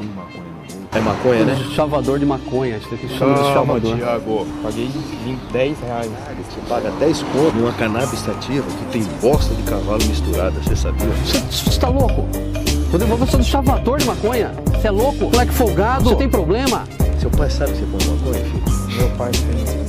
fuma maconha no mundo. É maconha, né? Chavador de maconha, acho que chama de chavador. Thiago. Paguei 20, 10 reais. Você paga 10 conto numa cannabis sativa que tem bosta de cavalo misturada, você sabia? Você tá louco? Rodrigo, você é um chavador de maconha? Você é louco? Moleque folgado? Você tem problema? Seu pai sabe que você fuma maconha, filho? Meu pai fez.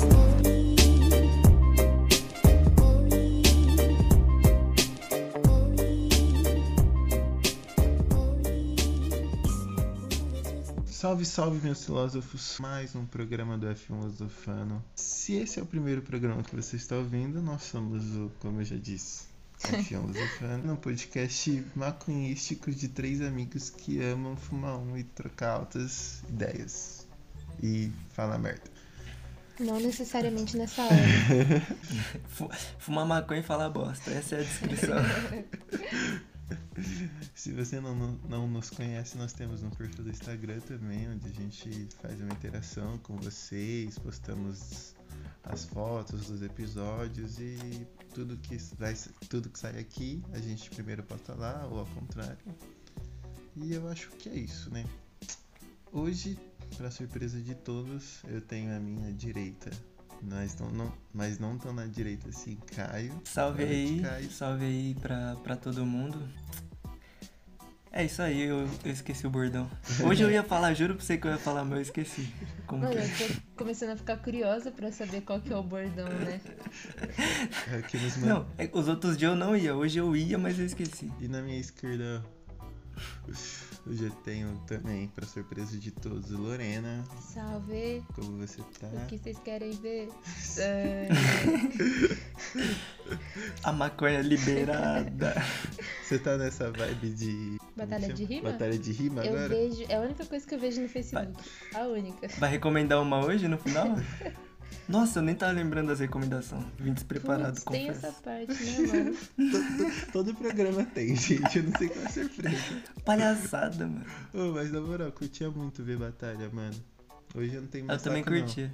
Salve, salve, meus filósofos! Mais um programa do F1 Filosofano. Se esse é o primeiro programa que você está ouvindo, nós somos o, como eu já disse, F1 Filosofano, um podcast maconhístico de três amigos que amam fumar um e trocar altas ideias. E falar merda. Não necessariamente nessa. Fu- Fumar maconha e falar bosta. Essa é a descrição. Se você não, não, nos conhece, nós temos um perfil do Instagram também, onde a gente faz uma interação com vocês, postamos as fotos dos episódios e tudo que, vai, tudo que sai aqui a gente primeiro posta lá, ou ao contrário. E eu acho que é isso, né? Hoje, para surpresa de todos, eu tenho a minha direita. Nós não, não, mas não tão na direita assim, Caio. Salve noite, aí, Caio. salve aí pra, pra todo mundo. É isso aí, eu, eu esqueci o bordão. Hoje eu ia falar, juro pra você que eu ia falar, mas eu esqueci. Como Mano, que é? eu tô começando a ficar curiosa pra saber qual que é o bordão, né? Aqui nos man- Não, é que os outros dias eu não ia, hoje eu ia, mas eu esqueci. E na minha esquerda, hoje eu tenho também, pra surpresa de todos, Lorena. Salve! Como você tá? O que vocês querem ver? É, A maconha liberada. Você tá nessa vibe de. Batalha de rima? Batalha de rima eu agora? vejo. É a única coisa que eu vejo no Facebook. A única. Vai recomendar uma hoje no final? Nossa, eu nem tava lembrando das recomendações. Vim despreparado, Putz, tem essa parte, né, mano? Todo programa tem, gente. Eu não sei qual é a surpresa. Palhaçada, mano. Ô, mas na moral, curtia muito ver batalha, mano. Hoje eu não tenho Eu mais também saco, não. curti.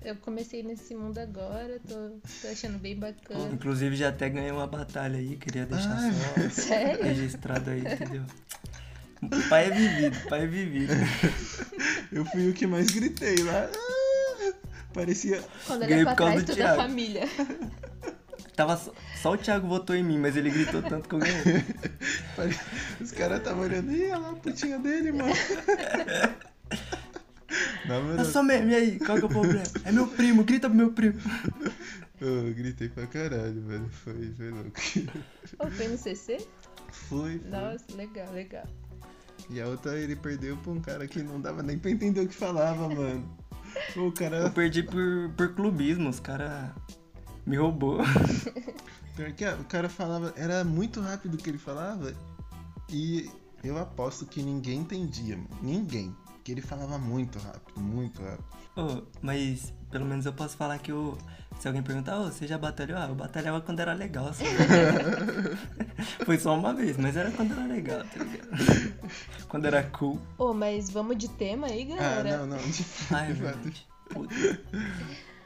Eu comecei nesse mundo agora, tô, tô achando bem bacana. Inclusive já até ganhei uma batalha aí, queria deixar Ah, só Sério? registrado aí, entendeu? O pai é vivido, o pai é vivido. Eu fui o que mais gritei lá. Parecia. Quando Ganhei olha pra trás, toda a família. Tava só, só o Thiago votou em mim, mas ele gritou tanto que eu ganhei. Os caras estavam olhando. Ih, olha lá a putinha dele, mano. Na moral, sou meme, e aí? Qual que é o problema? É meu primo, grita pro meu primo. eu gritei pra caralho, mano. Foi, foi louco. Ô, foi no CC? Foi, foi. Nossa, legal, legal. E a outra ele perdeu pra um cara que não dava nem pra entender o que falava, mano. O Eu cara. perdi por, por clubismo, os caras me roubou. Pior que o cara falava. Era muito rápido o que ele falava. E eu aposto que ninguém entendia. Ninguém. Que ele falava muito rápido, muito rápido. Ô, mas pelo menos eu posso falar que eu. Se alguém perguntar, ô, você já batalhou? Ah, eu batalhava quando era legal, assim. Foi só uma vez, mas era quando era legal, tá ligado? Quando era cool. Ô, mas vamos de tema aí, Ah, galera? não, não. De Ai, fato. verdade. Puta.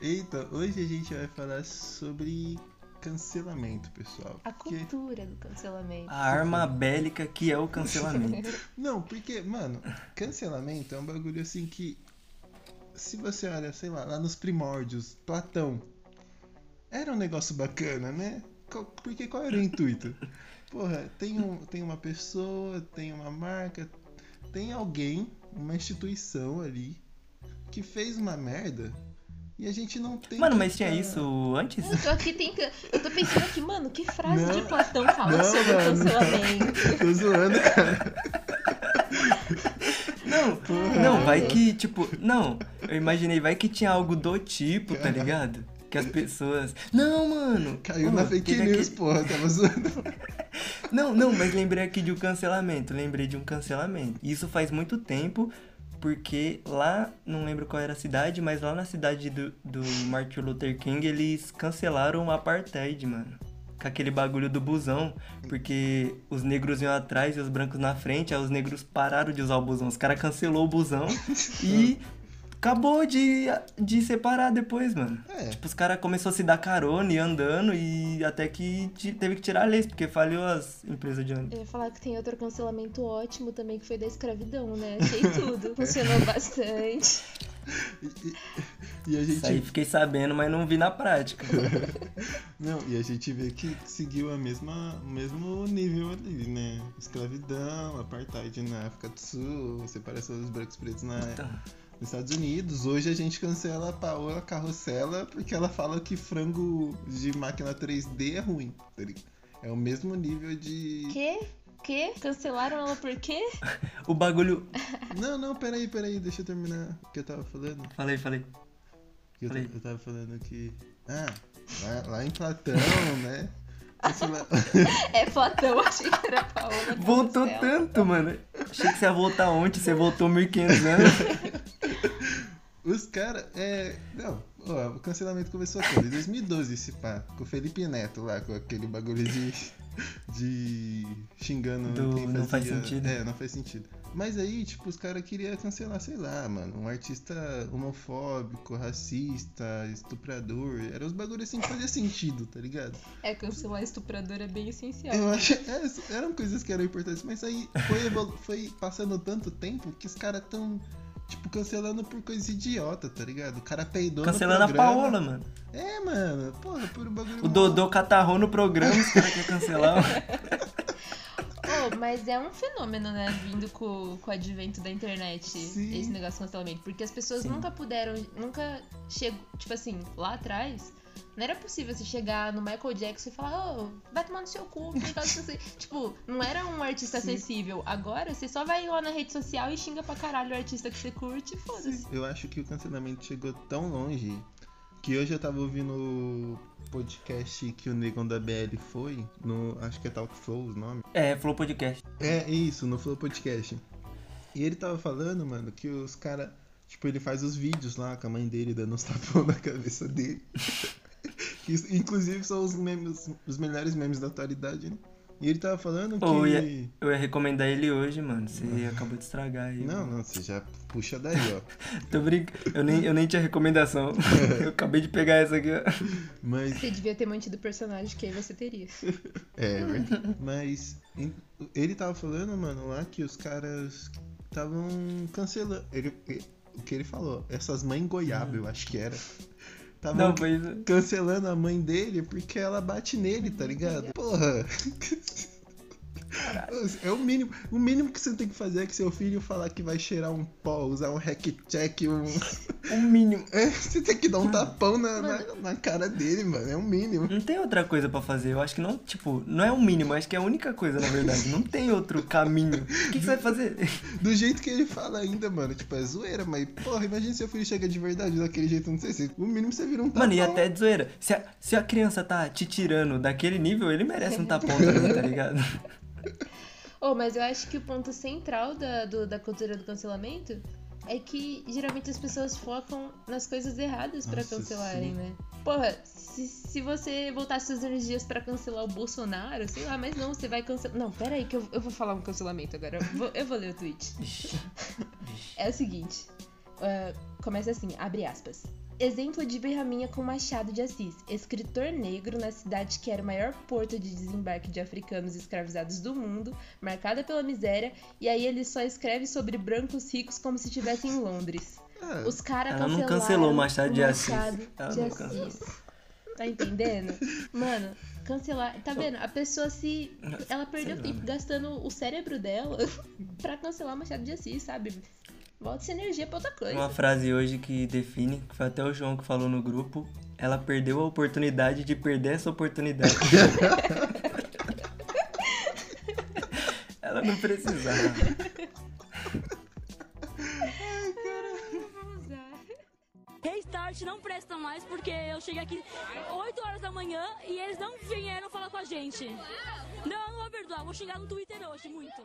Eita, hoje a gente vai falar sobre cancelamento, pessoal. A Porque- cultura do cancelamento. A arma bélica que é o cancelamento. Não, porque, mano, cancelamento é um bagulho assim que. Se você olha, sei lá, lá nos primórdios, Platão. Era um negócio bacana, né? Porque qual era o intuito? Porra, tem, um, tem uma pessoa, tem uma marca, tem alguém, uma instituição ali, que fez uma merda e a gente não tem. Mano, mas tinha isso antes? Eu tô aqui tentando. Eu tô pensando aqui, mano, que frase Não. de Platão fala Não, sobre mano, não. cancelamento? Tô zoando, cara. Não, não, vai que, tipo, não, eu imaginei, vai que tinha algo do tipo, tá ligado? Que as pessoas. Não, mano! Caiu Ô, na fake news, aquele- porra, tava zoando. Não, não, mas lembrei aqui de um cancelamento. Lembrei de um cancelamento. Isso faz muito tempo, porque lá, não lembro qual era a cidade, mas lá na cidade do, do Martin Luther King, eles cancelaram o apartheid, mano. Com aquele bagulho do busão, porque os negros iam atrás e os brancos na frente, aí os negros pararam de usar o busão. Os caras cancelou o busão e acabou de, de separar depois, mano. É. Tipo, os caras começaram a se dar carona e andando e até que teve que tirar a lei, porque falhou as empresas de ônibus. Eu ia falar que tem outro cancelamento ótimo também, que foi da escravidão, né? Achei tudo. Funcionou bastante. E a Isso aí gente. fiquei sabendo, mas não vi na prática. Não, e a gente vê que seguiu a mesma, o mesmo nível ali, né? Escravidão, apartheid na África do Sul, separação dos brancos e pretos na, Então, nos Estados Unidos. Hoje a gente cancela a Paola Carrossela porque ela fala que frango de máquina 3D é ruim. tá ligado? É o mesmo nível de. Quê? Quê? Cancelaram ela por quê? o bagulho. Não, não, peraí, peraí, deixa eu terminar o que eu tava falando. Falei, falei. Eu, Falei. eu tava falando que. Ah, lá, lá em Platão, né? Cancela- É Platão, achei que era Paola. Voltou tanto, mano. Achei que você ia voltar ontem, você voltou 1500 anos. Os caras, é. Não, ó, o cancelamento começou quando? Em 2012, esse pá. Com o Felipe Neto lá, com aquele bagulho de. de. xingando Do quem não faz fazia- sentido. É, não faz sentido. Mas aí, tipo, os caras queriam cancelar, sei lá, mano, um artista homofóbico, racista, estuprador. Eram os bagulhos assim que fazia sentido, tá ligado? É, cancelar estuprador é bem essencial. Eu acho. é, eram coisas que eram importantes, mas aí foi, foi passando tanto tempo que os caras tão. Tipo, cancelando por coisa idiota, tá ligado? O cara peidou Cancelando no a. Paola, mano. É, mano. Porra, por um bagulho. O Dodô catarrou no programa, os caras querem cancelar. Oh, mas é um fenômeno, né? Vindo com, com o advento da internet, Sim. esse negócio de cancelamento. Porque as pessoas Sim. nunca puderam, nunca chegou, tipo assim, lá atrás, não era possível você chegar no Michael Jackson e falar, ô, vai tomar no seu cu. Tipo, não era um artista Sim. acessível. Agora, você só vai lá na rede social e xinga pra caralho o artista que você curte e foda-se. Eu acho que o cancelamento chegou tão longe que hoje eu tava ouvindo o podcast que o Negão da BL foi, no. Acho que é Talk Flow o nome. É, Flow Podcast. É, isso, no Flow Podcast. E ele tava falando, mano, que os caras. Tipo, ele faz os vídeos lá com a mãe dele dando uns tapão na cabeça dele. que, inclusive são os memes, os melhores memes da atualidade, né? E ele tava falando que. Pô, eu ia, eu ia recomendar ele hoje, mano. Você acabou de estragar aí. Não, mano. não, você já puxa daí, ó. Tô brincando. Eu nem, eu nem tinha recomendação. eu acabei de pegar essa aqui, ó. Mas. Você devia ter mantido o personagem que aí você teria. É, verdade. Mas ele tava falando, mano, lá que os caras estavam cancelando. Ele, ele- o que ele falou, essas mães goiaba, eu acho que era. Pois é. cancelando a mãe dele porque ela bate nele, tá ligado? Porra. É o mínimo. O mínimo que você tem que fazer é que seu filho falar que vai cheirar um pó, usar um hack check, um. O mínimo. É, você tem que dar um tapão na, na, na cara dele, mano. É o mínimo. Não tem outra coisa pra fazer. Eu acho que não, tipo, não é o mínimo, acho que é a única coisa, na verdade. Não tem outro caminho. O que, que você vai fazer? Do jeito que ele fala ainda, mano, tipo, é zoeira, mas, porra, imagina se seu filho chega de verdade daquele jeito, não sei se. O mínimo você vira um tapão. Mano, e até de zoeira. Se a, se a criança tá te tirando daquele nível, ele merece um tapão também, tá ligado? Oh, mas eu acho que o ponto central da, do- da cultura do cancelamento é que geralmente as pessoas focam nas coisas erradas pra Nossa, cancelarem, sim. né? Porra, se, se você voltasse suas energias pra cancelar o Bolsonaro, sei lá, mas não, você vai cancelar. Não, pera aí que eu, eu vou falar um cancelamento agora. Eu vou, eu vou ler o tweet. É o seguinte. ah, começa assim, abre aspas. Exemplo de Berraminha com Machado de Assis, escritor negro na cidade que era o maior porto de desembarque de africanos escravizados do mundo, marcada pela miséria, e aí ele só escreve sobre brancos ricos como se estivesse em Londres. Ah, Os caras Ela não cancelaram cancelou Machado de Assis. Machado Ela de não Assis. cancelou. Tá entendendo? Mano, cancelar. Tá vendo? A pessoa se. Ela perdeu tempo mano. gastando o cérebro dela pra cancelar o Machado de Assis, sabe? Volta essa energia pra outra coisa. Uma frase hoje que define, que foi até o João que falou no grupo. Ela perdeu a oportunidade de perder essa oportunidade. Ela não precisava. Restart não presta mais porque eu cheguei aqui 8 horas da manhã e eles não vieram falar com a gente. Não, eu não vou perdoar, vou xingar no Twitter hoje muito.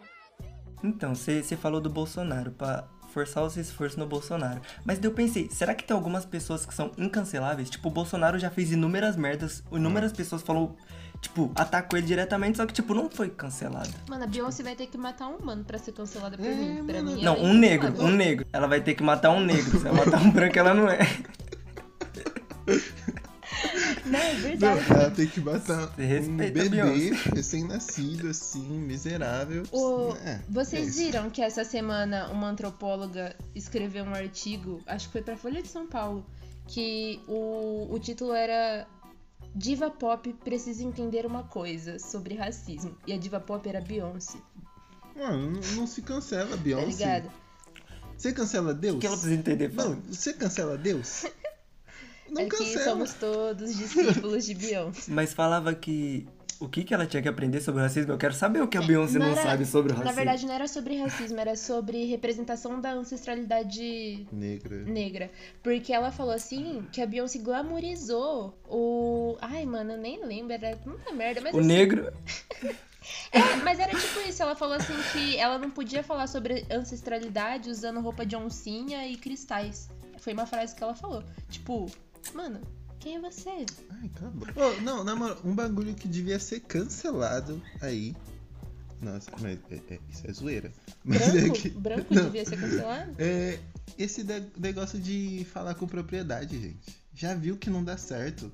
Então, você falou do Bolsonaro, pra forçar os esforços no Bolsonaro. Mas daí eu pensei, será que tem algumas pessoas que são incanceláveis? Tipo, o Bolsonaro já fez inúmeras merdas, inúmeras pessoas falou, tipo, atacou ele diretamente, só que, tipo, não foi cancelada. Mano, a Beyoncé vai ter que matar um humano pra ser cancelada por É, mim. Pra mim Não, é um negro, um negro. Ela vai ter que matar um negro. Se ela matar um branco, ela não é. Não, é Não, verdade. ela tem que matar um bebê recém-nascido, assim, miserável. O- É, é Vocês isso. viram que essa semana uma antropóloga escreveu um artigo, acho que foi pra Folha de São Paulo, que o, o título era Diva Pop precisa entender uma coisa sobre racismo. E a diva pop era Beyoncé, Mano, não, não se cancela, tá Beyoncé. ligado? Você cancela Deus? O que ela precisa entender? Não, você cancela Deus? Não é que cancela. somos todos discípulos de Beyoncé. Mas falava que. O que, que ela tinha que aprender sobre o racismo? Eu quero saber o que a Beyoncé não, era- sabe sobre o racismo. Na verdade, não era sobre racismo, era sobre representação da ancestralidade Negra. negra. Porque ela falou assim que a Beyoncé glamorizou o. Ai, mano, eu nem lembro, era muita merda. Mas o assim, negro. É, mas era tipo isso, ela falou assim que ela não podia falar sobre ancestralidade usando roupa de oncinha e cristais. Foi uma frase que ela falou. Tipo, mano, quem é você? Ai, acabou. Ô, não, na moral, um bagulho que devia ser cancelado aí. Nossa, mas é- é- isso é zoeira. Mas é Branco? que. Branco não, devia ser cancelado? É, esse negócio de falar com propriedade, gente. Já viu que não dá certo.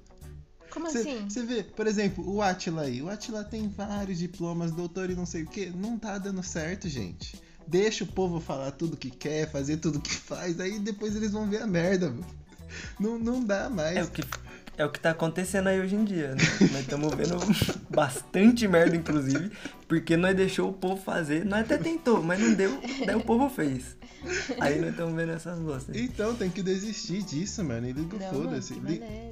Como assim? Você vê, por exemplo, o Atila aí. O Atila tem vários diplomas, doutor e não sei o que. Não tá dando certo, gente. Deixa o povo falar tudo que quer, fazer tudo que faz, aí depois eles vão ver a merda, mano. Não, não dá mais. É o, que, é o que tá acontecendo aí hoje em dia, né? Nós estamos vendo bastante merda, inclusive, porque nós deixou o povo fazer. Nós até tentou, mas não deu, daí o povo fez. Aí nós estamos vendo essas bostas. Então tem que desistir disso, mano. E liga o foda-se.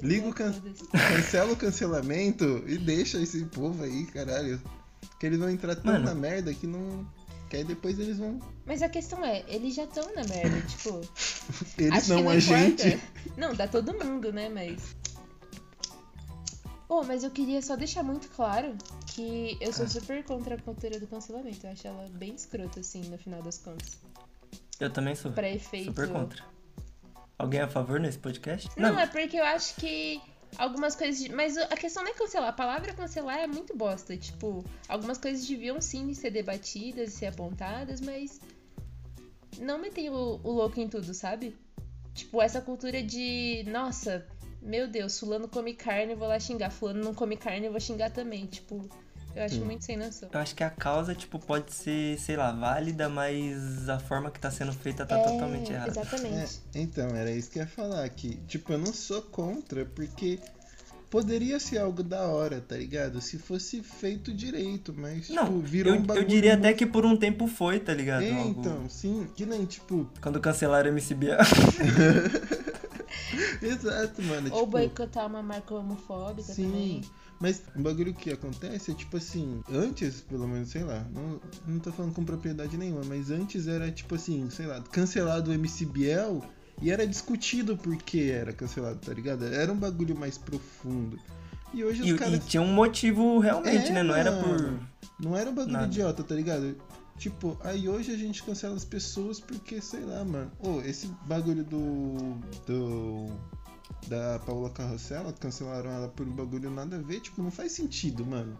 liga o can... foda-se. cancela o cancelamento e deixa esse povo aí, caralho. Que eles vão entrar tão Mano. na merda que não. Que aí depois eles vão. Mas a questão é, eles já estão na merda, tipo. Eles não, não a importa. gente. Não, tá todo mundo, né? Mas. Oh, mas eu queria só deixar muito claro que eu Ah. sou super contra a cultura do cancelamento. Eu acho ela bem escrota, assim, no final das contas. Eu também sou. Pra efeito. Super contra. Alguém a favor nesse podcast? Não, é porque eu acho que algumas coisas. Mas a questão não é cancelar. A palavra cancelar é muito bosta. Tipo, algumas coisas deviam sim ser debatidas e ser apontadas, mas. Não meter o, o louco em tudo, sabe? Tipo, essa cultura de. Nossa, meu Deus, Fulano come carne, vou lá xingar. Fulano não come carne, eu vou xingar também. Tipo, eu acho muito sem noção. Eu acho que a causa, tipo, pode ser, sei lá, válida, mas a forma que tá sendo feita tá É, totalmente errada. É, Exatamente. então, era isso que eu ia falar. Que, tipo, eu não sou contra, porque poderia ser algo da hora, tá ligado? Se fosse feito direito, mas, Não, tipo, virou eu, um bagulho. eu diria até que por um tempo foi, tá ligado? É, Algo- então, sim. Que nem, tipo. Quando cancelaram o MC Biel. Exato, mano. Ou tipo, boicotar uma marca homofóbica Sim, também. Mas um bagulho que acontece é tipo assim, antes, pelo menos, sei lá, não, não tô falando com propriedade nenhuma, mas antes era tipo assim, sei lá, cancelado o MC Biel e era discutido por que era cancelado, tá ligado? Era um bagulho mais profundo. E hoje os E, caras. e tinha um motivo realmente, É, né? Não era por. Não era um bagulho Nada. idiota, tá ligado? Tipo, aí hoje a gente cancela as pessoas porque, sei lá, mano. Ô, esse bagulho do. do. Da Paula Carrossela, cancelaram ela por um bagulho nada a ver, tipo, não faz sentido, mano.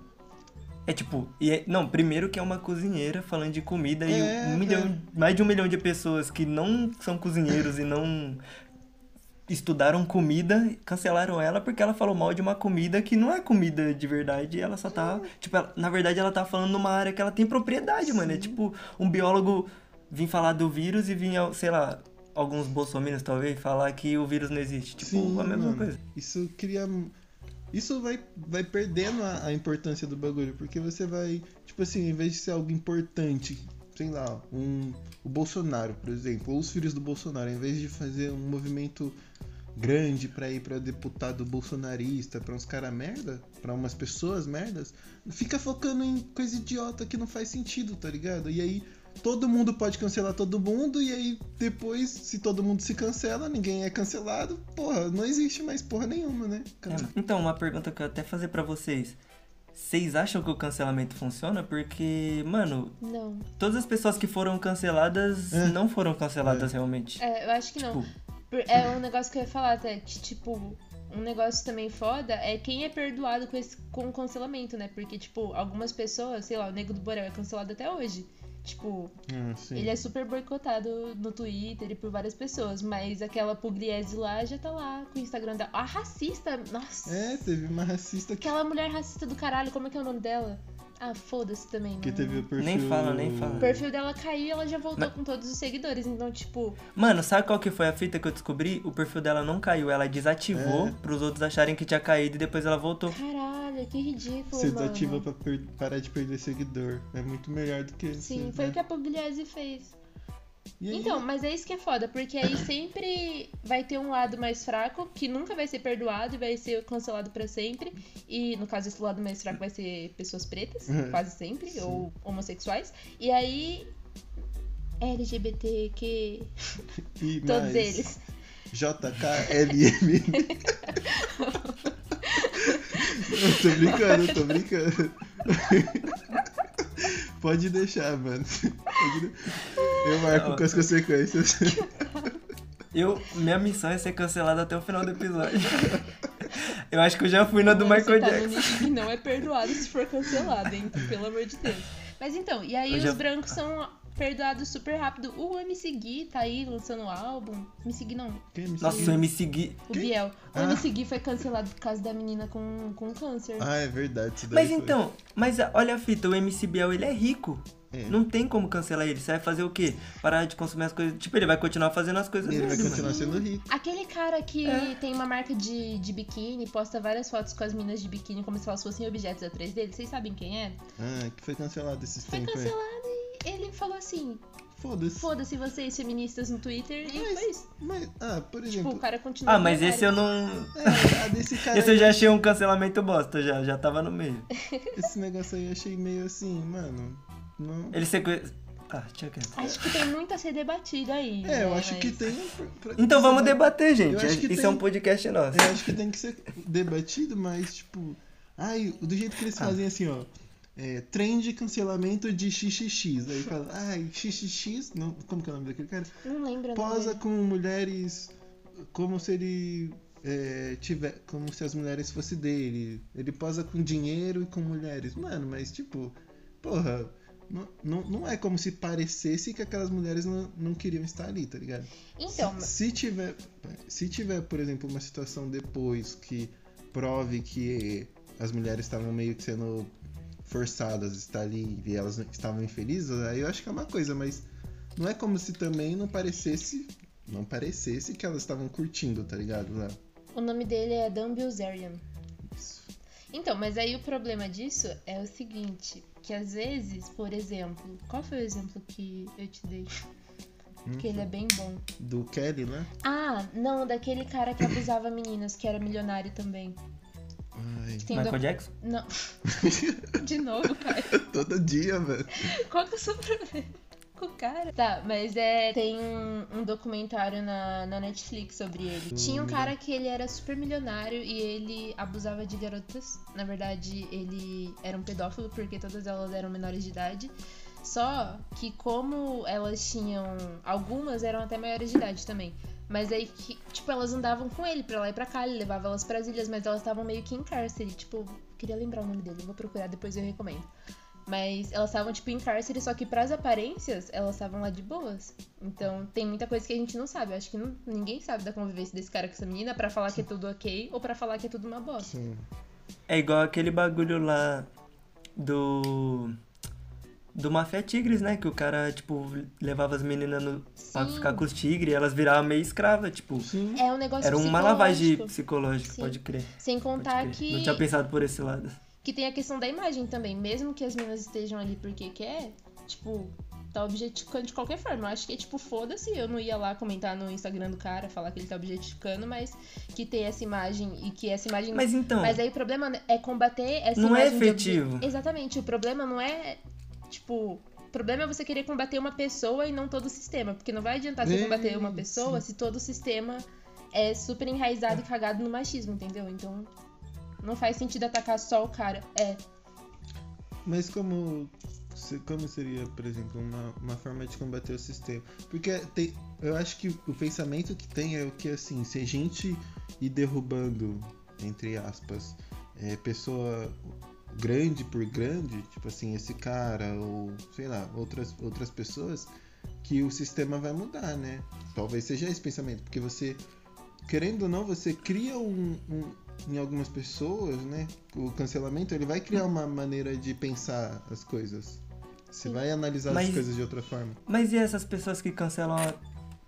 É tipo, e é- não, primeiro que é uma cozinheira falando de comida É, e um milhão, mais de um milhão de pessoas que não são cozinheiros e não estudaram comida, cancelaram ela porque ela falou mal de uma comida que não é comida de verdade, ela só tá, tipo, ela- na verdade ela tá falando numa área que ela tem propriedade, mano, é tipo um biólogo vir falar do vírus e vir, sei lá, alguns bolsominions talvez falar que o vírus não existe, tipo, Sim, a mesma mano. coisa. Isso cria. Isso vai, vai perdendo a, a importância do bagulho, porque você vai. Tipo assim, em vez de ser algo importante, sei lá, um, o Bolsonaro, por exemplo, ou os filhos do Bolsonaro, em vez de fazer um movimento grande pra ir pra deputado bolsonarista, pra uns cara merda, pra umas pessoas merdas, fica focando em coisa idiota que não faz sentido, tá ligado? E aí todo mundo pode cancelar todo mundo, e aí depois, se todo mundo se cancela, ninguém é cancelado, porra, não existe mais porra nenhuma, né? É, Então, uma pergunta que eu até fazer pra vocês. Vocês acham que o cancelamento funciona? Porque, mano, Não. todas as pessoas que foram canceladas É. não foram canceladas realmente. É, eu acho que não. Tipo, Por- É um negócio que eu ia falar até, que, tipo, um negócio também foda é quem é perdoado com, esse, com o cancelamento, né? Porque, tipo, algumas pessoas, sei lá, o Nego do Borel é cancelado até hoje. Tipo, Ah, ele é super boicotado no Twitter e por várias pessoas, mas aquela Pugliese lá já tá lá com o Instagram dela. A racista, nossa. É, teve uma racista que, Aquela mulher racista do caralho, como é que é o nome dela? Ah, foda-se também. que não- teve o perfil... Nem fala, nem fala. O perfil dela caiu e ela já voltou com todos os seguidores. Então, tipo, Mano, sabe qual que foi a fita que eu descobri? O perfil dela não caiu, ela desativou É. pros outros acharem que tinha caído e depois ela voltou. caralho, que ridículo, Você mano. desativa pra per- parar de perder seguidor. É muito melhor do que... Sim, você- foi né? o que a Pugliese fez. Então, mas é isso que é foda, porque aí sempre vai ter um lado mais fraco que nunca vai ser perdoado e vai ser cancelado pra sempre. E no caso, esse lado mais fraco vai ser pessoas pretas, Uhum. quase sempre, ou homossexuais. E aí. LGBTQ, e todos mais eles. JKLM. Tô brincando, tô brincando. Pode deixar, mano. Eu marco com as consequências. Eu, minha missão é ser cancelado até o final do episódio. Eu acho que eu já fui na do Michael tá Jackson. não é perdoado se for cancelado, hein? Pelo amor de Deus. Mas então, e aí Eu os já- brancos são perdoados super rápido. O MC Gui tá aí lançando álbum. MC Gui não, Quem me Nossa, segue? o MC Gui. o Biel. O Ah. MC Gui foi cancelado por causa da menina com, com câncer. Ah, é verdade. Isso daí Mas foi. então, mas a- olha a fita, o MC Biel, ele é rico. É. Não tem como cancelar ele. Você vai fazer o quê? Parar de consumir as coisas. Tipo, ele vai continuar fazendo as coisas Ele vai dele, continuar mano. sendo rico. Aquele cara que É. tem uma marca de, de biquíni, posta várias fotos com as minas de biquíni como se elas fossem objetos atrás dele. Vocês sabem quem é? Ah, que foi cancelado esses Foi tempos aí. cancelado ele falou assim: Foda-se. foda-se vocês feministas no Twitter. E Mas- foi isso. Mas, ah, por Tipo, exemplo. o cara continua. Ah, mas esse eu não. É, a desse cara. Esse eu já achei um cancelamento bosta, já, já tava no meio. Esse negócio aí eu achei meio assim, mano. Não. Ele sequ... Ah, tinha que... Acho que tem muito a ser debatido aí. É, eu né, acho que mas- tem. pra- pra- Então vamos debater, gente. Eu acho que Isso tem- é um podcast nosso. Eu acho que tem que ser debatido, mas, tipo. Ai, do jeito que eles Ah. fazem assim, ó. É, trend de cancelamento de XXX. Aí fala, ai, XXX. Não, como que é o nome daquele cara? Não lembro. Posa com mulheres como se ele. é, tiver, como se as mulheres fossem dele. Ele posa com dinheiro e com mulheres. Mano, mas tipo, porra, não, não, não é como se parecesse que aquelas mulheres não, não queriam estar ali, tá ligado? Então, se, se tiver, se tiver, por exemplo, uma situação depois que prove que as mulheres estavam meio que sendo forçadas estar ali e elas estavam infelizes, aí eu acho que é uma coisa, mas não é como se também não parecesse, não parecesse que elas estavam curtindo, tá ligado? Lá. o nome dele é Dan Bilzerian. Isso. Então, mas aí o problema disso é o seguinte, que às vezes, por exemplo, qual foi o exemplo que eu te dei? Que ele é bem bom. Do Kelly, né? Ah, não, daquele cara que abusava meninas, que era milionário também. Ai, Tem Michael doc- Jackson? Não. De novo, cara. todo dia, velho. Qual que é o seu problema com o cara? Tá, mas é. Tem um, um documentário na, na Netflix sobre ele. Tinha um cara que ele era super milionário e ele abusava de garotas. Na verdade, ele era um pedófilo porque todas elas eram menores de idade. Só que como elas tinham. Algumas eram até maiores de idade também. Mas aí que, tipo, elas andavam com ele pra lá e pra cá, ele levava elas pras ilhas, mas elas estavam meio que em cárcere. Tipo, queria lembrar o nome dele, eu vou procurar depois eu recomendo. Mas elas estavam, tipo, em cárcere, só que pras aparências, elas estavam lá de boas. Então, tem muita coisa que a gente não sabe. Eu acho que não- ninguém sabe da convivência desse cara com essa menina pra falar que é tudo ok ou pra falar que é tudo uma bosta. Sim. É igual aquele bagulho lá do. Do Mafia Tigres, né? Que o cara, tipo, levava as meninas no... pra ficar com os tigres e elas viravam meio escrava, tipo. Sim. É um negócio Era uma lavagem psicológica, Sim. pode crer. Sem contar crer. que, Não tinha pensado por esse lado. que tem a questão da imagem também. Mesmo que as meninas estejam ali porque quer, tipo, tá objetificando de qualquer forma. Eu acho que é tipo, foda-se, eu não ia lá comentar no Instagram do cara, falar que ele tá objetificando, mas que tem essa imagem e que essa imagem. Mas então. Mas aí o problema é combater essa Não é imagem de obje- efetivo. Exatamente. O problema não é, tipo. O problema é você querer combater uma pessoa e não todo o sistema. Porque não vai adiantar você combater uma pessoa se todo o sistema é super enraizado e cagado no machismo, entendeu? Então. Não faz sentido atacar só o cara. É. Mas como, como seria, por exemplo, uma, uma forma de combater o sistema? Porque tem, eu acho que o pensamento que tem é o que, assim, se a gente ir derrubando, entre aspas, é, pessoa grande por grande, tipo assim, esse cara ou sei lá, outras, outras pessoas, que o sistema vai mudar, né? Talvez seja esse pensamento, porque você, querendo ou não, você cria um, um em algumas pessoas, né? O cancelamento ele vai criar uma maneira de pensar as coisas. Você vai analisar Mas- as coisas de outra forma. Mas e essas pessoas que cancelam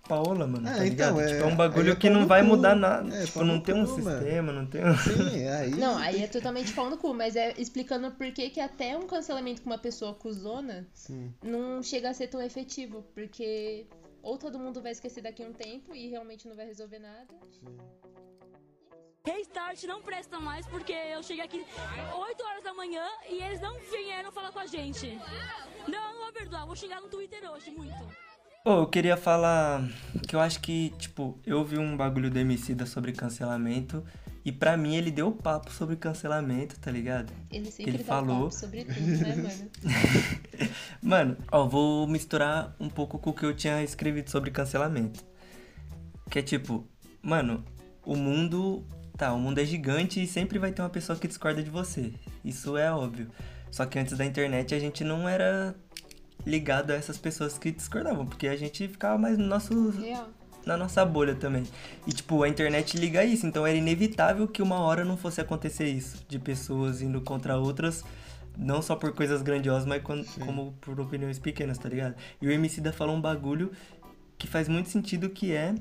Paola, mano? É, tá então, ligado? é- tipo, é um bagulho é que não vai cu. mudar nada. É, tipo, não tem um cu, mano. sistema, não tem um. Sim, aí. Não, aí é totalmente pau no cu, mas é explicando por que que até um cancelamento com uma pessoa cuzona Sim. não chega a ser tão efetivo, porque ou todo mundo vai esquecer daqui a um tempo e realmente não vai resolver nada. sim. Restart não presta mais porque eu cheguei aqui 8 horas da manhã e eles não vieram falar com a gente. Não, não vou perdoar, vou xingar no Twitter hoje muito. Ô, eu queria falar que eu acho que, tipo, eu vi um bagulho do Emicida sobre cancelamento e pra mim ele deu papo sobre cancelamento, tá ligado? Ele sempre Ele dá falou. papo sobre tudo, né, mano? Mano, ó, vou misturar um pouco com o que eu tinha escrevido sobre cancelamento. Que é tipo, mano, o mundo. Tá, o mundo é gigante e sempre vai ter uma pessoa que discorda de você. Isso é óbvio. Só que antes da internet a gente não era ligado a essas pessoas que discordavam, porque a gente ficava mais no nosso Real. na nossa bolha também. E, tipo, a internet liga isso, então era inevitável que uma hora não fosse acontecer isso, de pessoas indo contra outras, não só por coisas grandiosas, mas como por opiniões pequenas, tá ligado? E o Emicida falou um bagulho que faz muito sentido, que é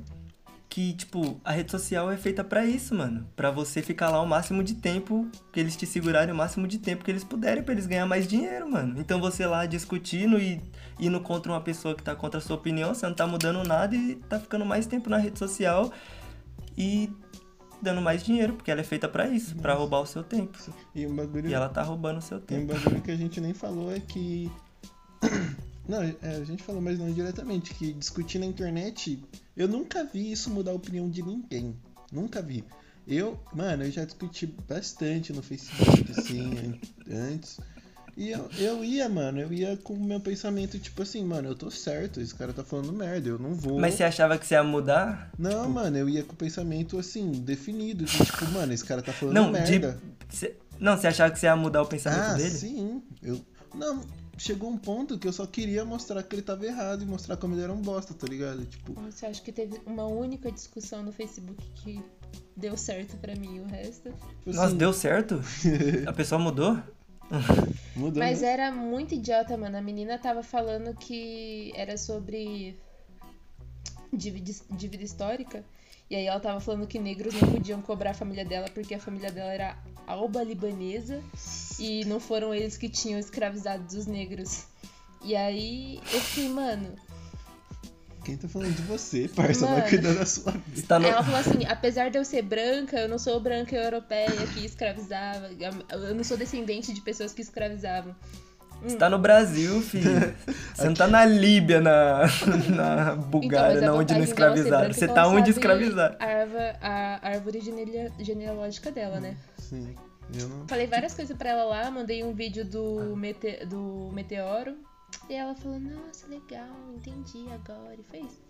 que, tipo, a rede social é feita pra isso, mano. Pra você ficar lá o máximo de tempo, que eles te segurarem o máximo de tempo que eles puderem, pra eles ganhar mais dinheiro, mano. Então você lá discutindo e indo contra uma pessoa que tá contra a sua opinião, você não tá mudando nada e tá ficando mais tempo na rede social e dando mais dinheiro, porque ela é feita pra isso, pra roubar o seu tempo. E um bagulho. E ela tá roubando o seu Tem um tempo. bagulho que a gente nem falou é que. Não, é, a gente falou, mas não diretamente, que discutir na internet, eu nunca vi isso mudar a opinião de ninguém. Nunca vi. Eu, mano, eu já discuti bastante no Facebook, assim, an- antes. E eu, eu ia, mano, eu ia com o meu pensamento, tipo assim, mano, eu tô certo, esse cara tá falando merda, eu não vou. Mas você achava que você ia mudar? Não, mano, eu ia com o pensamento assim, definido, de, tipo, mano, esse cara tá falando Não, de. merda. cê- Não, você achava que você ia mudar o pensamento Ah, dele? sim. Eu... Não, chegou um ponto que eu só queria mostrar que ele tava errado e mostrar como ele era um bosta, tá ligado? Tipo, Você acha que teve uma única discussão no Facebook que deu certo pra mim e o resto? tipo Nossa, assim, deu certo? A pessoa mudou? mudou, Mas né? era muito idiota, mano. A menina tava falando que era sobre dívida, dívida histórica. E aí ela tava falando que negros não podiam cobrar a família dela porque a família dela era alba libanesa e não foram eles que tinham escravizado os negros. E aí eu fiquei, mano. Quem tá falando de você, parça? Mano. Vai cuidar da sua vida. Tá no... Ela falou assim: apesar de eu ser branca, eu não sou branca europeia que escravizava. Eu não sou descendente de pessoas que escravizavam. Você tá no Brasil, filho. Você não tá na Líbia, na, na Bulgária, Então, mas a na onde não escravizaram. Você então tá ela onde escravizaram. A, árvore- a árvore genea- genealógica dela, né? Sim. Eu não. Falei várias coisas pra ela lá, mandei um vídeo do, mete- do meteoro. E ela falou, nossa, legal, entendi agora. E foi isso.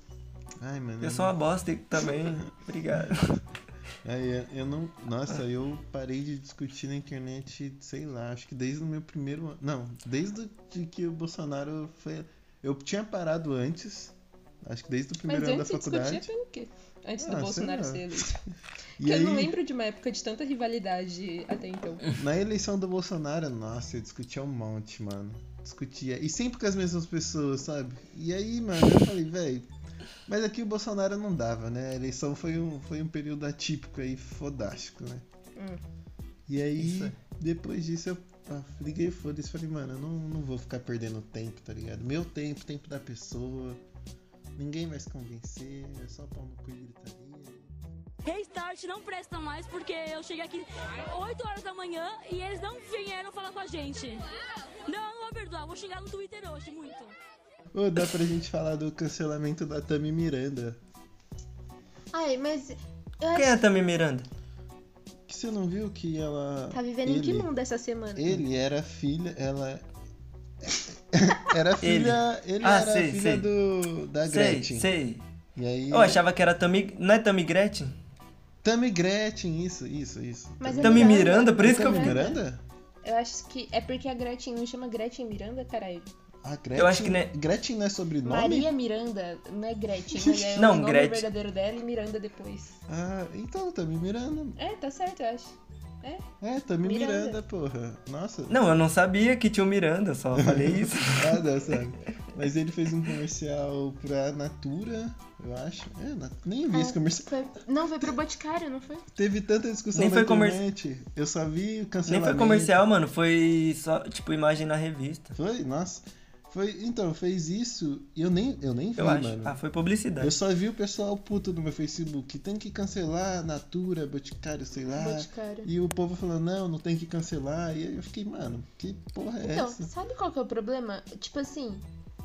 Ai, mano. Eu sou uma bosta também. Obrigado. Aí, eu- não. Nossa, eu parei de discutir na internet, sei lá, acho que desde o meu primeiro ano. Não, desde de que o Bolsonaro foi. Eu tinha parado antes. Acho que desde o primeiro Mas ano da antes você discutia faculdade. pelo quê? Antes Ah, do Bolsonaro ser eleito. E Porque eu não aí- lembro de uma época de tanta rivalidade até então. Na eleição do Bolsonaro, nossa, eu discutia um monte, mano. Discutia. E sempre com as mesmas pessoas, sabe? E aí, mano, eu falei, velho. Mas aqui o Bolsonaro não dava, né? A eleição foi um, foi um período atípico aí, fodástico, né? Hum. E aí, Isso é. depois disso, eu ah, liguei foda-se. Falei, mano, eu não, não vou ficar perdendo tempo, tá ligado? Meu tempo, tempo da pessoa. Ninguém vai se convencer, é só pau no cu e gritaria. Restart não presta mais porque eu cheguei aqui 8 horas da manhã e eles não vieram falar com a gente. Não, eu não vou perdoar, vou xingar no Twitter hoje muito. Ô, dá pra gente falar do cancelamento da Tami Miranda. Ai, mas eu Quem acho é a Tami Miranda? Que você não viu que ela. tá vivendo em que ele- mundo essa semana? Ele era filha, ela era filha, ele, Ah, era sei, filha sei. do da Sei, Gretchen. sei. E aí Eu achava que era Tami. Não é Tami Gretchen? Tammy Gretchen, isso, isso, isso. Mas é Tami Miranda. Miranda, por isso que eu. Tammy Miranda? Eu acho que é porque a Gretchen não chama Gretchen Miranda, caralho. Ah, Gretchen, Eu acho que né- Gretchen não é sobrenome? Maria Miranda, não é Gretchen, mas é Não, o nome Gretchen. verdadeiro dela e Miranda depois. Ah, então, Tammy Miranda. É, tá certo, eu acho. É, Tammy Miranda. Miranda, porra. Nossa. Não, eu não sabia que tinha o Miranda, só falei isso. Nada, sabe? Mas ele fez um comercial pra Natura, eu acho. É, nem vi esse Ah, comercial. foi- Não, foi pro Boticário, não foi? Teve tanta discussão Nem na foi comer- internet. Eu só vi o Nem cancelamento. foi comercial, mano, foi só, tipo, imagem na revista. Foi? Nossa. Foi, então, fez isso e eu nem, eu nem vi, Eu acho. mano. Ah, foi publicidade. Eu só vi o pessoal puto no meu Facebook. Tem que cancelar Natura, Boticário, sei lá. Boticário. E o povo falando, não, não tem que cancelar. E aí eu fiquei, mano, que porra é Então, essa? sabe qual que é o problema? Tipo assim,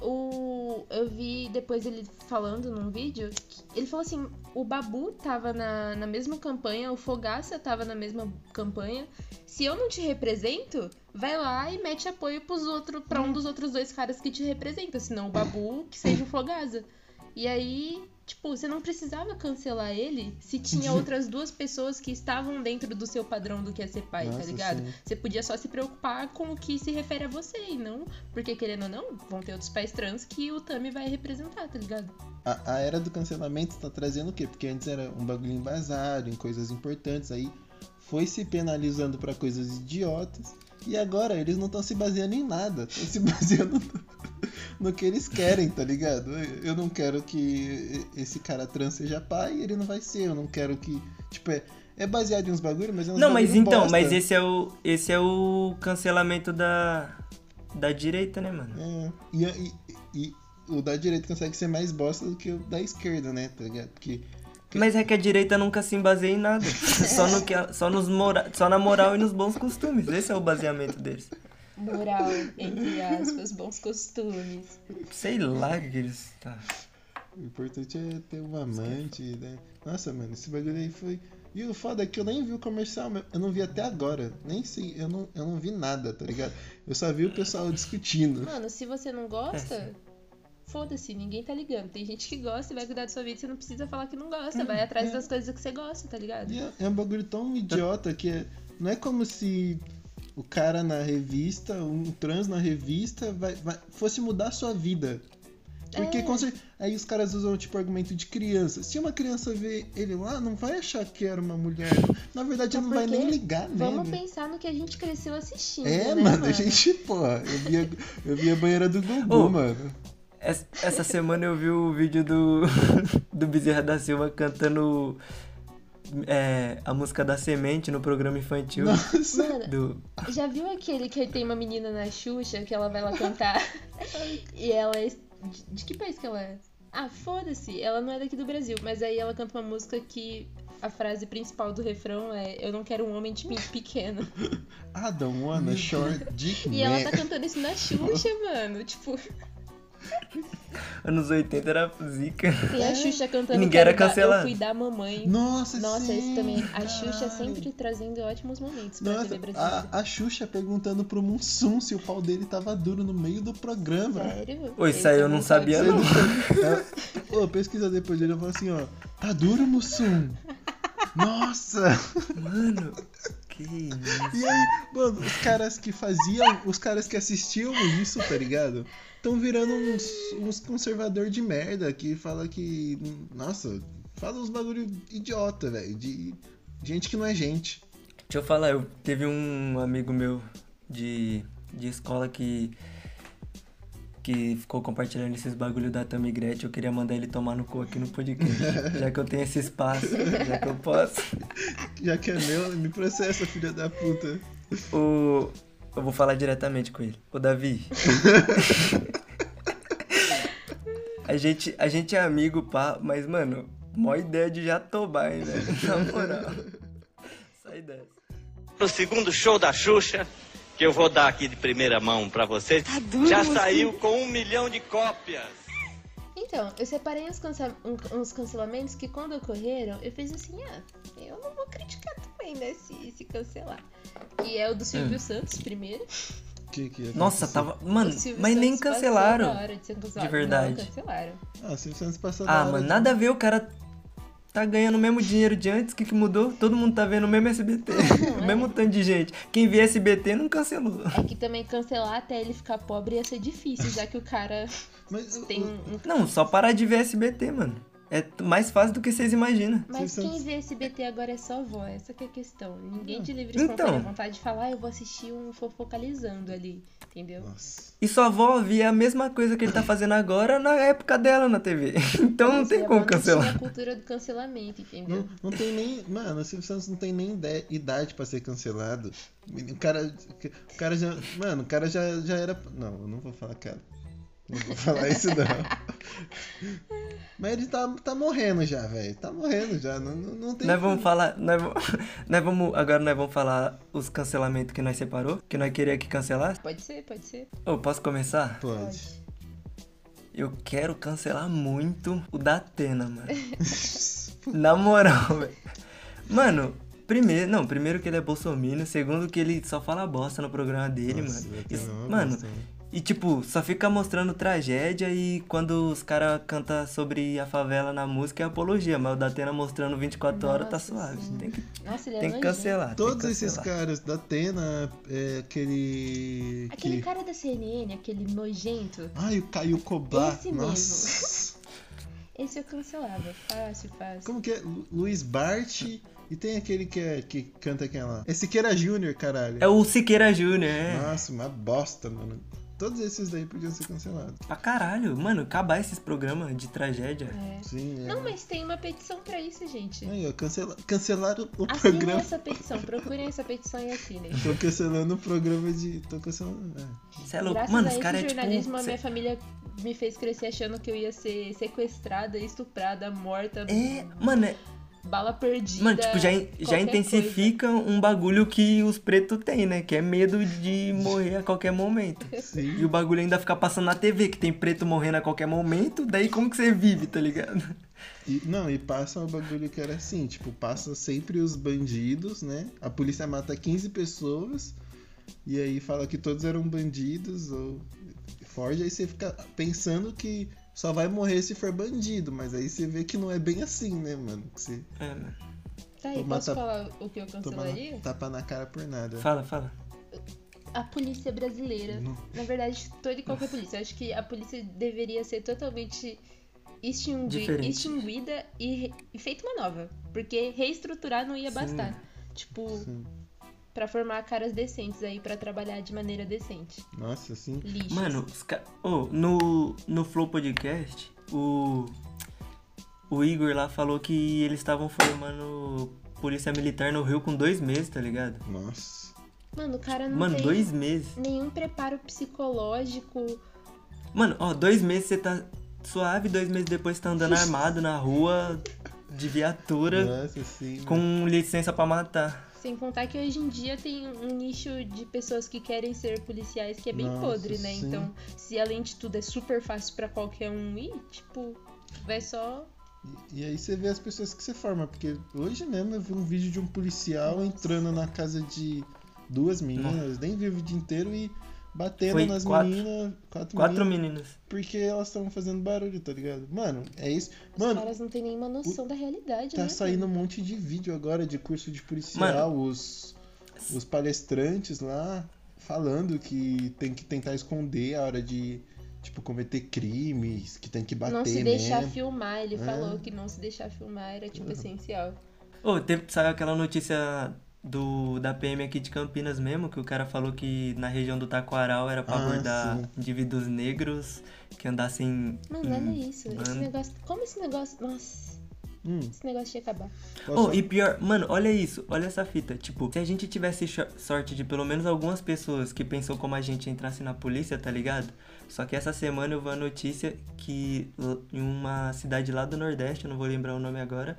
o eu vi depois ele falando num vídeo, que ele falou assim, o Babu tava na, na mesma campanha, o Fogaça tava na mesma campanha. Se eu não te represento, vai lá e mete apoio pros outro, pra um dos outros dois caras que te representam, senão o Babu que seja o Fogaça. E aí, tipo, você não precisava cancelar ele se tinha outras duas pessoas que estavam dentro do seu padrão do que é ser pai, tá Nossa, ligado? sim. Você podia só se preocupar com o que se refere a você e não, porque querendo ou não, vão ter outros pais trans que o Tami vai representar, tá ligado? A, a era do cancelamento tá trazendo o quê? Porque antes era um bagulho embasado, em coisas importantes, aí foi se penalizando pra coisas idiotas. E agora eles não estão se baseando em nada, estão se baseando no, no que eles querem, tá ligado? Eu- não quero que esse cara trans seja pai, ele não vai ser. Eu não quero que. Tipo, é, é baseado em uns bagulho, mas é uns Não, mas então, bosta. mas esse é o esse é o cancelamento da da direita, né, mano? É, e, e, e o da direita consegue ser mais bosta do que o da esquerda, né? Tá ligado? Porque. Mas é que a direita nunca se baseia em nada. Só, no que, só, nos mora, só na moral e nos bons costumes. Esse é o baseamento deles. Moral, entre aspas, bons costumes. Sei lá o que eles. Tá. O importante é ter um amante, né? Nossa, mano, esse bagulho aí foi. E o foda é que eu nem vi o comercial, eu não vi até agora. Nem sei, eu não, eu não vi nada, tá ligado? Eu só vi o pessoal discutindo. Mano, se você não É, gosta, foda-se, ninguém tá ligando. Tem gente que gosta e vai cuidar da sua vida, você não precisa falar que não gosta. Vai atrás é. das coisas que você gosta, tá ligado? É, é um bagulho tão idiota que é- não é como se o cara na revista, um trans na revista, vai, vai- fosse mudar a sua vida. Porque É. aí os caras usam tipo argumento de criança. Se uma criança vê ele lá, não vai achar que era uma mulher. Na verdade, É não vai nem ligar Vamos nele. pensar no que a gente cresceu assistindo. É, né, mano, a gente, porra, eu vi a, eu vi a banheira do Gugu, Ô, mano. Essa, semana eu vi o vídeo do, do Bezerra da Silva cantando é, a música da semente no programa infantil. Nossa. Mano, Do, já viu aquele que tem uma menina na Xuxa que ela vai lá cantar e ela é. De, de que país que ela é? Ah, foda-se, ela não é daqui do Brasil, mas aí ela canta uma música que a frase principal do refrão é Eu não quero um homem de pinto pequeno. I don't wanna short dick E ela tá cantando isso na Xuxa, mano. Tipo, anos 80 era zica. tem a Xuxa cantando E ninguém era cancelado. Eu fui da mamãe. Nossa, Nossa, sim, esse também. A caralho. Xuxa sempre trazendo ótimos momentos pra Nossa, TV brasileira. a, a Xuxa perguntando pro Mussum se o pau dele tava duro no meio do programa. Sério? Ô, isso aí eu não sabia, não. Ela- pesquisa depois dele, eu falo assim, ó. Tá duro, Mussum? Nossa! Mano, que isso. E aí, mano, os caras que faziam, os caras que assistiam isso, tá ligado? Estão virando uns, uns conservador de merda que fala que. Nossa, fala uns bagulho idiota, velho. De gente que não é gente. Deixa eu falar, eu teve um amigo meu de, de escola que que ficou compartilhando esses bagulho da Tammy Gretchen, eu queria mandar ele tomar no cu aqui no podcast, já que eu tenho esse espaço, já que eu posso. Já que é meu, me processa, filha da puta. O eu vou falar diretamente com ele. Ô Davi. a gente a gente é amigo, pá, mas mano, mó ideia de jatobá, hein, velho. Na moral. Sai dessa. pro segundo show da Xuxa, que eu vou dar aqui de primeira mão pra vocês. Já saiu com um milhão de cópias. Então, eu separei uns, uns cancelamentos que quando ocorreram, eu fiz assim, ah, eu não vou criticar também, né, se, se cancelar. Que é o do Silvio Santos, primeiro. Que, que Nossa, aconteceu? tava. Mano, Silvio mas nem Santos passou cancelaram. de. De verdade. Não, cancelaram. Ah, se você passou da Ah, hora mano, de- nada a ver o cara. Tá ganhando o mesmo dinheiro de antes, o que, que mudou? Todo mundo tá vendo o mesmo SBT, o mesmo tanto de gente. Quem vê SBT não cancelou. É que também cancelar até ele ficar pobre ia ser difícil, já que o cara Mas tem um. Não, só parar de ver SBT, mano. É mais fácil do que vocês imaginam. Mas Vocês quem são- vê SBT agora é só avó, essa que é a questão. Ninguém de livre Então. espontânea vontade de falar, ah, eu vou assistir um fofocalizando ali, entendeu? Nossa. E sua avó via a mesma coisa que ele tá fazendo agora na época dela na TV. Então não tem como avó não cancelar. tinha a cultura do cancelamento, entendeu? Não, não tem nem. Mano, o Silvio Santos não tem nem idade pra ser cancelado. O cara. O cara já. Mano, o cara já, já era. Não, eu não vou falar, cara. Não vou falar isso não. Mas ele tá, tá morrendo já, velho. Tá morrendo já. Não, não, não tem. Nós vamos como. falar. Nós vamos, nós vamos, agora nós vamos falar os cancelamentos que nós separou. Que nós queria que cancelasse. Pode ser, pode ser. Ô, posso começar? Pode. Eu quero cancelar muito o da Atena, mano. Na moral, velho. Mano, primeiro. Não, primeiro que ele é bolsominion. Segundo que ele só fala bosta no programa dele, Nossa, mano. Isso- mano, bosta, né? E tipo, só fica mostrando tragédia e quando os caras cantam sobre a favela na música é apologia. Mas o da Atena mostrando 24 horas tá Nossa, suave. sim. Tem que, Nossa, ele é tem que cancelar. Todos tem que esses cancelar. caras da Atena, é, aquele. Aquele que... cara da CNN, aquele nojento, Ai, o Caio Cobá. Esse mesmo. Nossa. esse eu cancelava. Fácil, fácil. Como que é? Lu- Luiz Bart. E tem aquele que, é, que canta aquela. É Siqueira Júnior, caralho. É o Siqueira Júnior, é. Nossa, uma bosta, mano. Todos esses daí podiam ser cancelados. Pra caralho, mano, acabar esses programas de tragédia. É. Sim, é. Não, mas tem uma petição pra isso, gente. Aí, ó, cancela... cancelaram o Assinem programa. essa petição, procurem essa petição e assinem. Tô cancelando o programa de. Tô cancelando. É. Você é louco? Graças Mano, a os caras é jornalismo, a tipo. minha família me fez crescer achando que eu ia ser sequestrada, estuprada, morta, É, mano, é, bala perdida. mano, tipo, já, já intensifica um bagulho que os pretos têm, né? Que é medo de morrer a qualquer momento. E Sim. o bagulho ainda fica passando na TV, que tem preto morrendo a qualquer momento, daí como que você vive, tá ligado? E, não, e passa o bagulho que era assim, tipo, passa sempre os bandidos, né? A polícia mata 15 pessoas e aí fala que todos eram bandidos ou forge, aí você fica pensando que só vai morrer se for bandido, mas aí você vê que não é bem assim, né, mano? Que você É, mano. Tá aí, posso tapa- falar o que eu toma cancelaria? na- tapa na cara por nada. Fala, fala. A polícia brasileira. Não. Na verdade, toda e qualquer polícia. Eu acho que a polícia deveria ser totalmente extingui- extinguida e, re- e feita uma nova. Porque reestruturar não ia Sim. bastar. Tipo, Sim. Pra formar caras decentes aí, pra trabalhar de maneira decente. Nossa, assim. Lixo. Mano, oh, no, no Flow Podcast, o, o Igor lá falou que eles estavam formando polícia militar no Rio com dois meses, tá ligado? Nossa. Mano, o cara não Mano, tem dois meses. nenhum preparo psicológico. Mano, ó, dois meses você tá suave, dois meses depois você tá andando armado na rua, de viatura, Nossa, sim. com licença pra matar. Sem contar que hoje em dia tem um nicho de pessoas que querem ser policiais que é bem Nossa, podre, né? sim. Então, se além de tudo é super fácil pra qualquer um ir, tipo, vai só. E, e aí você vê as pessoas que você forma, porque hoje mesmo eu vi um vídeo de um policial entrando na casa de duas meninas, nem vive o dia inteiro e batendo Foi nas quatro. meninas, quatro, Quatro meninas, meninas. porque elas estavam fazendo barulho, tá ligado? Mano, é isso. Os Mano, caras não têm nenhuma noção da realidade, tá né? saindo um mano? monte de vídeo agora de curso de policial, os, os palestrantes lá falando que tem que tentar esconder a hora de, tipo, cometer crimes, que tem que bater Não se deixar mesmo. filmar, ele É. falou que não se deixar filmar era, tipo, essencial. Ô, teve, saiu aquela notícia do, da PM aqui de Campinas mesmo, que o cara falou que na região do Taquaral era pra Ah, abordar sim. indivíduos negros que andassem. Mano, em olha isso. Esse negócio. Como esse negócio. Nossa, Hum, esse negócio tinha que acabar. Oh, e pior, mano, olha isso, olha essa fita. Tipo, se a gente tivesse sorte de pelo menos algumas pessoas que pensou como a gente entrasse na polícia, tá ligado? Só que essa semana eu vi a notícia que em uma cidade lá do Nordeste, eu não vou lembrar o nome agora,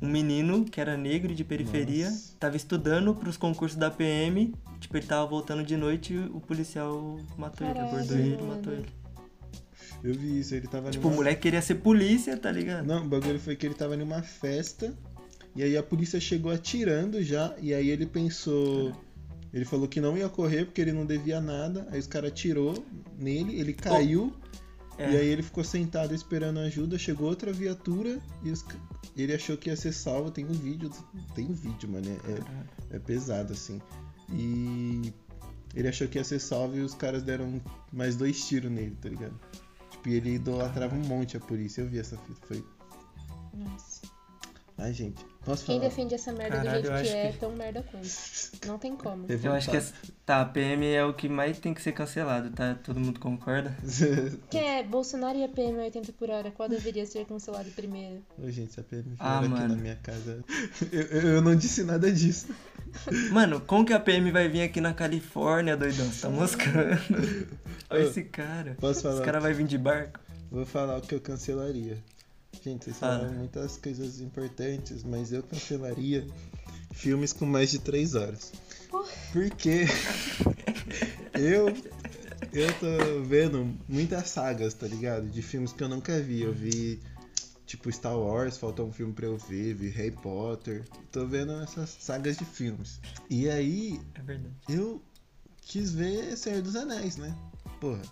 um menino que era negro de periferia, Nossa. tava estudando pros concursos da PM, tipo, ele tava voltando de noite e o policial matou ele, Caralho, abordou ele e mano. matou ele. Eu vi isso, ele tava Tipo, o numa... moleque queria ser polícia, tá ligado? Não, o bagulho foi que ele tava numa festa e aí a polícia chegou atirando já e aí ele pensou... Ele falou que não ia correr porque ele não devia nada, aí os caras atirou nele, ele caiu É. E aí ele ficou sentado esperando ajuda, chegou outra viatura e os ele achou que ia ser salvo. Tem um vídeo, tem um vídeo, mano, é, é, é pesado assim. E ele achou que ia ser salvo e os caras deram mais dois tiros nele, tá ligado? Tipo, e ele idolatrava um monte a polícia. Eu vi essa fita, foi. Nossa. Ai, gente, posso Quem falar? defende essa merda Caralho, do eu jeito que é, que- tão merda quanto. Não tem como. Eu acho que essa... Tá, a PM é o que mais tem que ser cancelado, tá? Todo mundo concorda? Quem é Bolsonaro e a PM 80 por hora? Qual deveria ser cancelado primeiro? Ô, gente, se a PM Ah, aqui mano. na minha casa. Eu, eu, eu não disse nada disso. Mano, como que a PM vai vir aqui na Califórnia, doidão? Você tá moscando? Olha esse cara. Posso falar? Esse cara vai vir de barco. Vou falar o que eu cancelaria. Gente, vocês Fala. falaram muitas coisas importantes, mas eu cancelaria filmes com mais de 3 horas. Porque eu eu tô vendo muitas sagas, tá ligado? De filmes que eu nunca vi. Eu vi tipo Star Wars, falta um filme pra eu ver, vi Harry Potter. Tô vendo essas sagas de filmes. E aí É verdade. eu quis ver Senhor dos Anéis, né? Porra,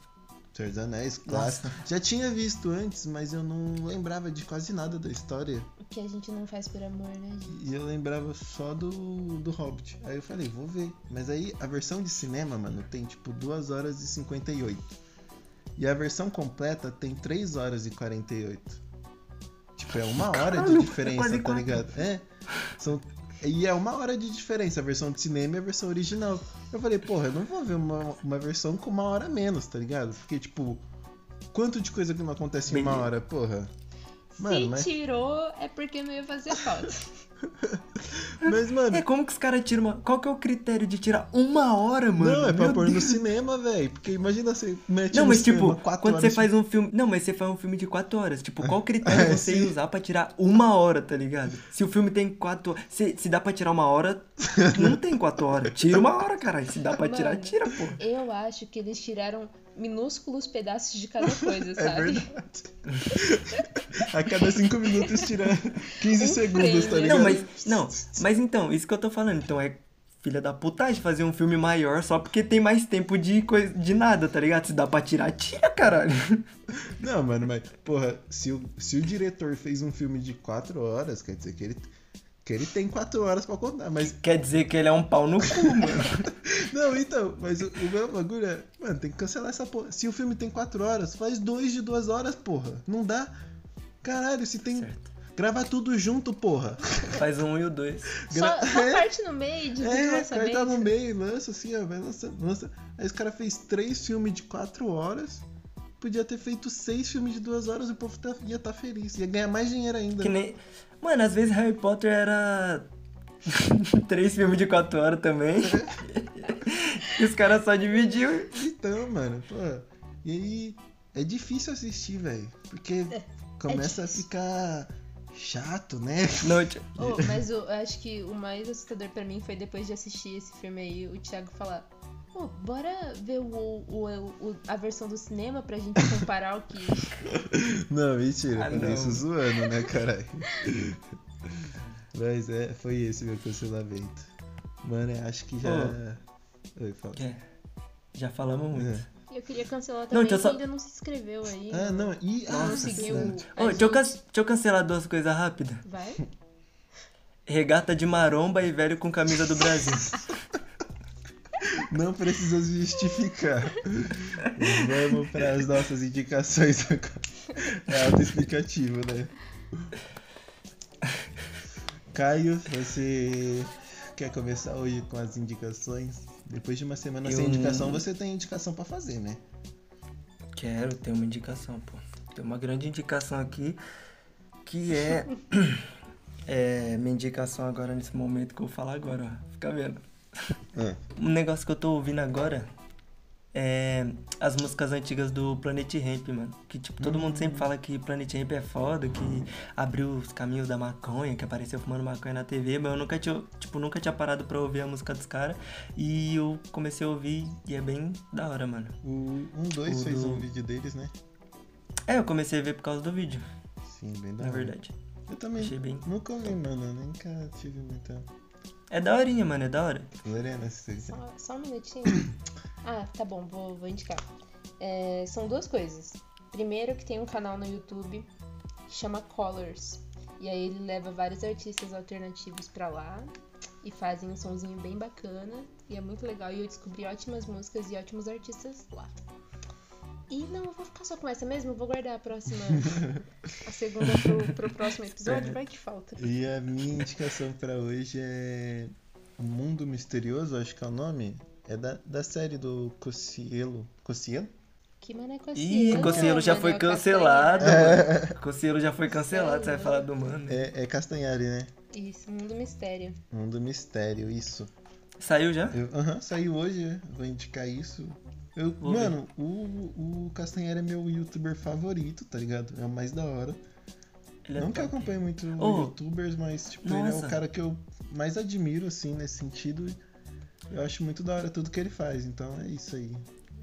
Senhor dos Anéis, clássico. Já tinha visto antes, mas eu não lembrava de quase nada da história. O que a gente não faz por amor, né, gente? E eu lembrava só do, do Hobbit. Aí eu falei, vou ver. Mas aí a versão de cinema, mano, tem tipo 2 horas e 58. E a versão completa tem 3 horas e 48. Tipo, é uma hora Caralho, de é diferença, tá ligado? É. São... E é uma hora de diferença, a versão de cinema e a versão original. Eu falei, porra, eu não vou ver uma, uma versão com uma hora a menos, tá ligado? Porque, tipo, quanto de coisa que não acontece em uma hora, porra? Mano, Se mas, tirou, é porque não ia fazer falta. mas, mano, É, como que os caras tiram uma... Qual que é o critério de tirar uma hora, mano? Não, é pra Meu pôr no Deus. cinema, velho. Porque imagina você mete Não, no mas tipo, quatro quando você faz um filme. Não, mas você faz um filme de 4 horas. Tipo, qual critério É, você sim. ia usar pra tirar uma hora, tá ligado? Se o filme tem 4 horas. Se, se dá pra tirar uma hora, não tem 4 horas. Tira uma hora, caralho. Se dá pra tirar, Mano, tira, pô. Eu acho que eles tiraram minúsculos pedaços de cada coisa, É sabe? verdade. A cada cinco minutos tira 15 Um segundos, tá ligado? Não, mas. Não, mas então, isso que eu tô falando. Então é filha da putagem fazer um filme maior só porque tem mais tempo de coisa de nada, tá ligado? Se dá pra tirar, tira, caralho. Não, mano, mas, porra, se o, se o diretor fez um filme de 4 horas, quer dizer que ele, que ele tem 4 horas pra contar. Mas, Quer dizer que ele é um pau no cu, mano. não, então, mas o, o meu bagulho é, mano, tem que cancelar essa porra. Se o filme tem 4 horas, faz dois de 2 horas, porra. Não dá. Caralho, se tem. Certo. Grava tudo junto, porra. Faz um e o dois. Só, só É. parte no meio, o É, lançamento. corta no meio, lança assim, ó, vai lança, lança. Aí os cara fez três filmes de quatro horas. Podia ter feito seis filmes de duas horas e o povo tá- ia estar feliz. Ia ganhar mais dinheiro ainda. Que nem. Mano, às vezes Harry Potter era. Três filmes de quatro horas também. e os caras só dividiam. Então, mano, pô. E aí é difícil assistir, velho. Porque começa a difícil. ficar chato, né? Não, Oh, mas eu acho que o mais assustador pra mim foi depois de assistir esse filme aí, o Thiago falar. Pô, bora ver o, o- o- a versão do cinema pra gente comparar o que. Não, mentira, Ah, eu falei não. isso zoando, né, caralho? Mas é, foi esse meu cancelamento. Mano, eu acho que já. Oi, fala. É, Já falamos muito. É. Eu queria cancelar Não, também, deixa eu só- que ainda não se inscreveu aí. Ah, não, e. Não, não ah, seguiu. verdade. a Ô, deixa, eu gente. can- deixa eu cancelar duas coisas rápidas. Vai? Regata de maromba e velho com camisa do Brasil. Não precisa justificar. Vamos para as nossas indicações agora. É autoexplicativo, né? Caio, você quer começar hoje com as indicações? Depois de uma semana sem Eu- indicação, você tem indicação pra fazer, né? Quero ter uma indicação, pô. Tem uma grande indicação aqui que é. É minha indicação agora nesse momento que eu vou falar agora, ó. Fica vendo. Ah. Um negócio que eu tô ouvindo agora é as músicas antigas do Planet Ramp, mano. Que, tipo, todo mundo sempre fala que Planet Ramp é foda, que abriu os caminhos da maconha, que apareceu fumando maconha na TV, mas eu nunca tinha, tipo, nunca tinha parado pra ouvir a música dos caras. E eu comecei a ouvir e é bem da hora, mano. O 1-2 O fez do- um vídeo deles, né? É, eu comecei a ver por causa do vídeo, Sim, bem da na hora. verdade. Eu também Achei bem. nunca ouvi, mano. eu Nunca tive muita. É daorinha, mano, é da hora. Lorena, se você Só, só um minutinho. Ah, tá bom, vou, vou indicar. É, são duas coisas. Primeiro que tem um canal no YouTube que chama Colors. E aí ele leva vários artistas alternativos pra lá e fazem um sonzinho bem bacana. E é muito legal. E eu descobri ótimas músicas e ótimos artistas lá. E não, eu vou ficar só com essa mesmo, vou guardar a próxima. a segunda pro, pro próximo episódio, vai que falta. E a minha indicação pra hoje é Mundo Misterioso, acho que é o nome. É da, da série do Cocielo. Cocielo? Que mané Ih, Cocielo. Cossielo já foi Castanha. cancelado. mano. Cossielo já foi cancelado, você vai falar do mano. É, é Castanhari, né? Isso, Mundo Mistério. Mundo Mistério, isso. Saiu já? Aham, saiu hoje, né? vou indicar isso. Eu, Vou ver. mano, o, o Castanheira é meu youtuber favorito, tá ligado? É o mais da hora. Ele é não que eu acompanhe muito Oh, youtubers, mas tipo, ele é o cara que eu mais admiro, assim, nesse sentido. Eu acho muito da hora tudo que ele faz, então é isso aí.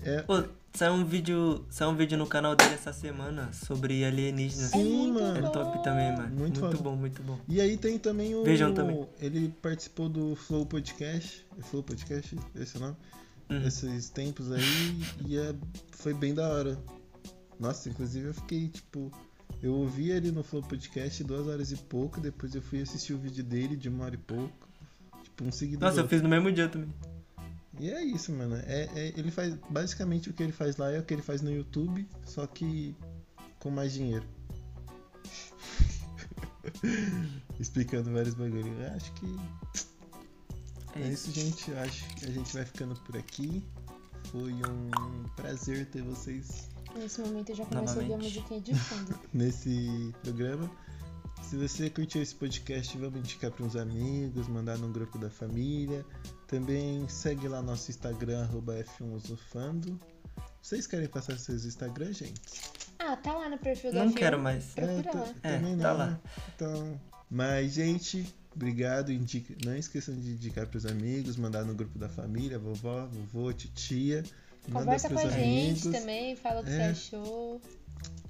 É, Pô, saiu um vídeo, saiu um vídeo no canal dele essa semana sobre alienígenas. É sim, muito mano. É top também, mano. Muito Muito, bom, muito bom. E aí tem também o. Vejam também. Ele participou do Flow Podcast. É Flow Podcast? Esse é o nome? Hum. Esses tempos aí. E é, foi bem da hora. Nossa, inclusive eu fiquei tipo. Eu ouvi ele no Flow Podcast duas horas e pouco. Depois eu fui assistir o vídeo dele de uma hora e pouco. Tipo, um seguidor. Nossa, eu fiz no mesmo dia também. E é isso, mano. É, é- ele faz. Basicamente o que ele faz lá é o que ele faz no YouTube, só que com mais dinheiro. Explicando vários bagulhos. Eu acho que É é isso. gente. Eu acho que a gente vai ficando por aqui. Foi um prazer ter vocês Nesse momento eu já começo a ouvir a Novamente. musiquinha de fundo. nesse programa. Se você curtiu esse podcast, vamos indicar para uns amigos, mandar no grupo da família. Também segue lá nosso Instagram, arroba F1usufando. Vocês querem passar seus Instagram, gente? Ah, tá lá no perfil da Não quero mais. Procura tá- lá. É, também tá não, lá. né? Então, mas, gente, obrigado. Indica... Não esqueçam de indicar para os amigos, mandar no grupo da família, vovó, vovô, titia. Conversa com a gente amigos. também, fala o que É. você achou.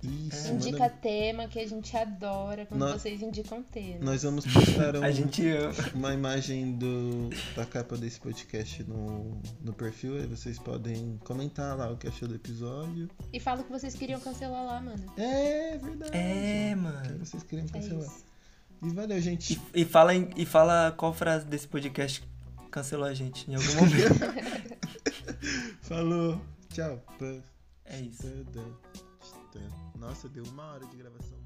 Isso, Indica manda- tema, que a gente adora quando Nós- vocês indicam tema. Nós vamos postar um, A gente uma imagem do, da capa desse podcast no, no perfil. Aí vocês podem comentar lá o que achou do episódio. E fala o que vocês queriam cancelar lá, mano. É verdade. É, O que mano. vocês queriam É cancelar. isso. E valeu, gente. E, e fala, em- e fala qual frase desse podcast cancelou a gente em algum momento. Falou. Tchau. É isso. Nossa, deu uma hora de gravação.